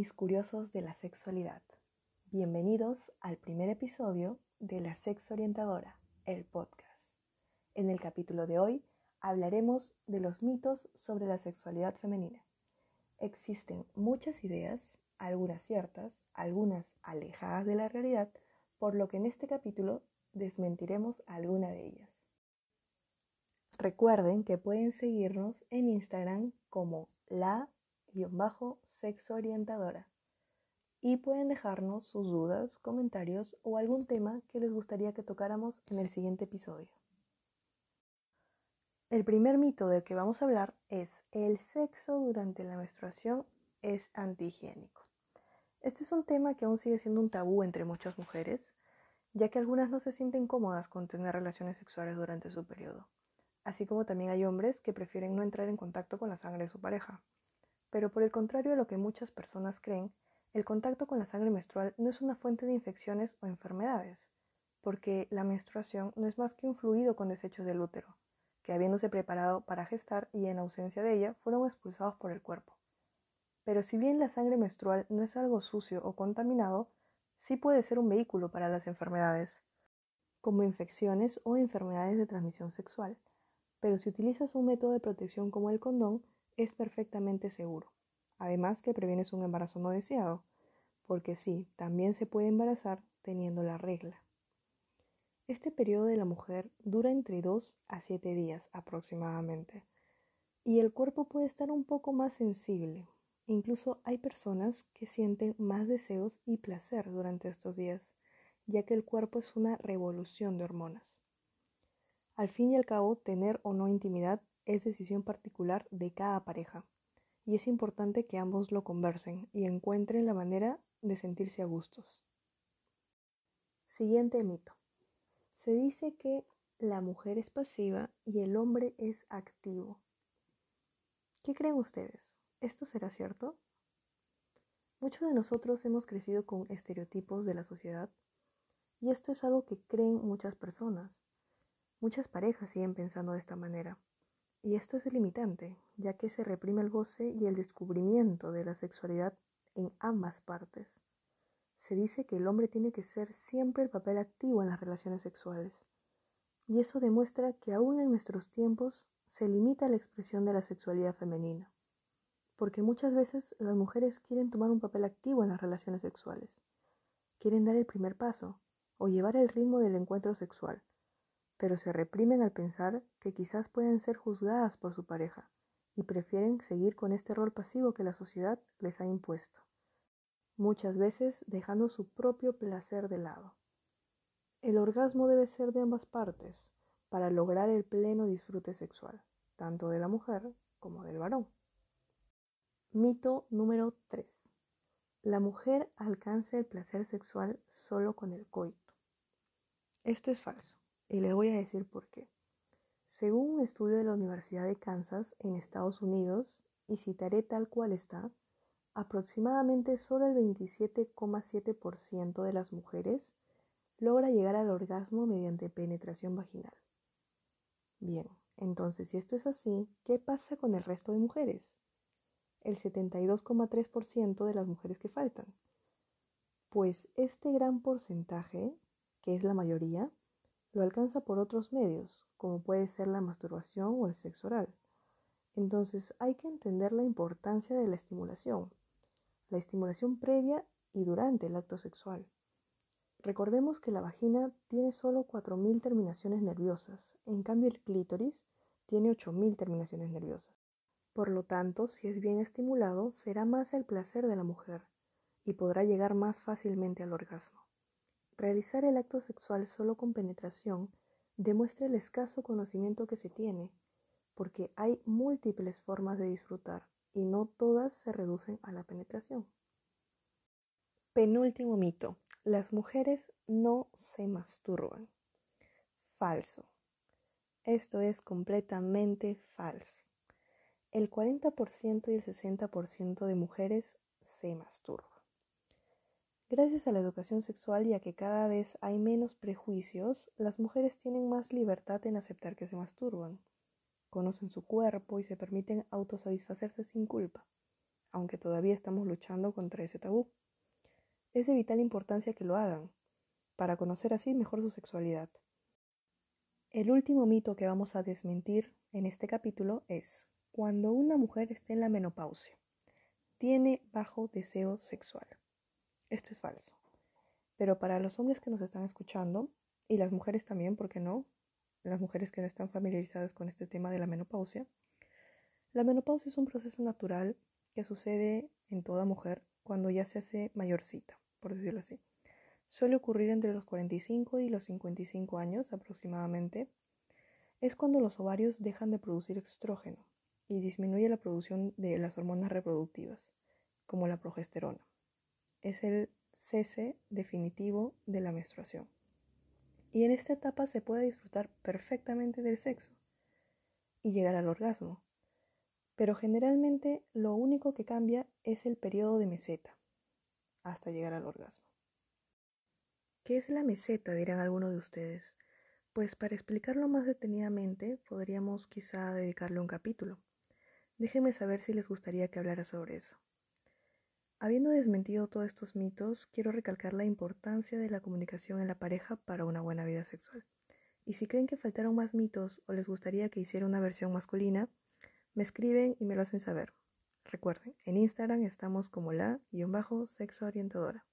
mis curiosos de la sexualidad. Bienvenidos al primer episodio de La Sexo Orientadora, el podcast. En el capítulo de hoy hablaremos de los mitos sobre la sexualidad femenina. Existen muchas ideas, algunas ciertas, algunas alejadas de la realidad, por lo que en este capítulo desmentiremos alguna de ellas. Recuerden que pueden seguirnos en Instagram como la-sexo orientadora y pueden dejarnos sus dudas, comentarios o algún tema que les gustaría que tocáramos en el siguiente episodio. El primer mito del que vamos a hablar es el sexo durante la menstruación es antihigiénico. Este es un tema que aún sigue siendo un tabú entre muchas mujeres, ya que algunas no se sienten cómodas con tener relaciones sexuales durante su periodo así como también hay hombres que prefieren no entrar en contacto con la sangre de su pareja. Pero por el contrario a lo que muchas personas creen, el contacto con la sangre menstrual no es una fuente de infecciones o enfermedades, porque la menstruación no es más que un fluido con desechos del útero, que habiéndose preparado para gestar y en ausencia de ella fueron expulsados por el cuerpo. Pero si bien la sangre menstrual no es algo sucio o contaminado, sí puede ser un vehículo para las enfermedades, como infecciones o enfermedades de transmisión sexual pero si utilizas un método de protección como el condón, es perfectamente seguro. Además que previenes un embarazo no deseado, porque sí, también se puede embarazar teniendo la regla. Este periodo de la mujer dura entre 2 a 7 días aproximadamente, y el cuerpo puede estar un poco más sensible. Incluso hay personas que sienten más deseos y placer durante estos días, ya que el cuerpo es una revolución de hormonas. Al fin y al cabo, tener o no intimidad es decisión particular de cada pareja, y es importante que ambos lo conversen y encuentren la manera de sentirse a gustos. Siguiente mito. Se dice que la mujer es pasiva y el hombre es activo. ¿Qué creen ustedes? ¿Esto será cierto? Muchos de nosotros hemos crecido con estereotipos de la sociedad y esto es algo que creen muchas personas, Muchas parejas siguen pensando de esta manera, y esto es limitante, ya que se reprime el goce y el descubrimiento de la sexualidad en ambas partes. Se dice que el hombre tiene que ser siempre el papel activo en las relaciones sexuales, y eso demuestra que aún en nuestros tiempos se limita la expresión de la sexualidad femenina, porque muchas veces las mujeres quieren tomar un papel activo en las relaciones sexuales, quieren dar el primer paso o llevar el ritmo del encuentro sexual pero se reprimen al pensar que quizás pueden ser juzgadas por su pareja y prefieren seguir con este rol pasivo que la sociedad les ha impuesto, muchas veces dejando su propio placer de lado. El orgasmo debe ser de ambas partes para lograr el pleno disfrute sexual, tanto de la mujer como del varón. Mito número 3. La mujer alcanza el placer sexual solo con el coito. Esto es falso y les voy a decir por qué. Según un estudio de la Universidad de Kansas en Estados Unidos, y citaré tal cual está, aproximadamente solo el 27,7% de las mujeres logra llegar al orgasmo mediante penetración vaginal. Bien, entonces si esto es así, ¿qué pasa con el resto de mujeres? El 72,3% de las mujeres que faltan. Pues este gran porcentaje, que es la mayoría, lo alcanza por otros medios, como puede ser la masturbación o el sexo oral. Entonces hay que entender la importancia de la estimulación, la estimulación previa y durante el acto sexual. Recordemos que la vagina tiene solo 4.000 terminaciones nerviosas, en cambio el clítoris tiene 8.000 terminaciones nerviosas. Por lo tanto, si es bien estimulado, será más el placer de la mujer y podrá llegar más fácilmente al orgasmo. Realizar el acto sexual solo con penetración demuestra el escaso conocimiento que se tiene, porque hay múltiples formas de disfrutar y no todas se reducen a la penetración. Penúltimo mito. Las mujeres no se masturban. Falso. Esto es completamente falso. El 40% y el 60% de mujeres se masturban. Gracias a la educación sexual y a que cada vez hay menos prejuicios, las mujeres tienen más libertad en aceptar que se masturban, conocen su cuerpo y se permiten autosatisfacerse sin culpa. aunque todavía estamos luchando contra ese tabú. Es de vital importancia que lo hagan, para conocer así mejor su sexualidad. El último mito que vamos a desmentir en este capítulo es, cuando una mujer esté en la menopausia, tiene bajo deseo sexual. Esto es falso. Pero para los hombres que nos están escuchando, y las mujeres también, ¿por qué no? Las mujeres que no están familiarizadas con este tema de la menopausia. La menopausia es un proceso natural que sucede en toda mujer cuando ya se hace mayorcita, por decirlo así. Suele ocurrir entre los 45 y los 55 años aproximadamente. Es cuando los ovarios dejan de producir estrógeno y disminuye la producción de las hormonas reproductivas, como la progesterona. Es el cese definitivo de la menstruación. Y en esta etapa se puede disfrutar perfectamente del sexo y llegar al orgasmo. Pero generalmente lo único que cambia es el periodo de meseta hasta llegar al orgasmo. ¿Qué es la meseta? dirán algunos de ustedes. Pues para explicarlo más detenidamente podríamos quizá dedicarle un capítulo. Déjenme saber si les gustaría que hablara sobre eso. Habiendo desmentido todos estos mitos, quiero recalcar la importancia de la comunicación en la pareja para una buena vida sexual. Y si creen que faltaron más mitos o les gustaría que hiciera una versión masculina, me escriben y me lo hacen saber. Recuerden, en Instagram estamos como la-sexo orientadora.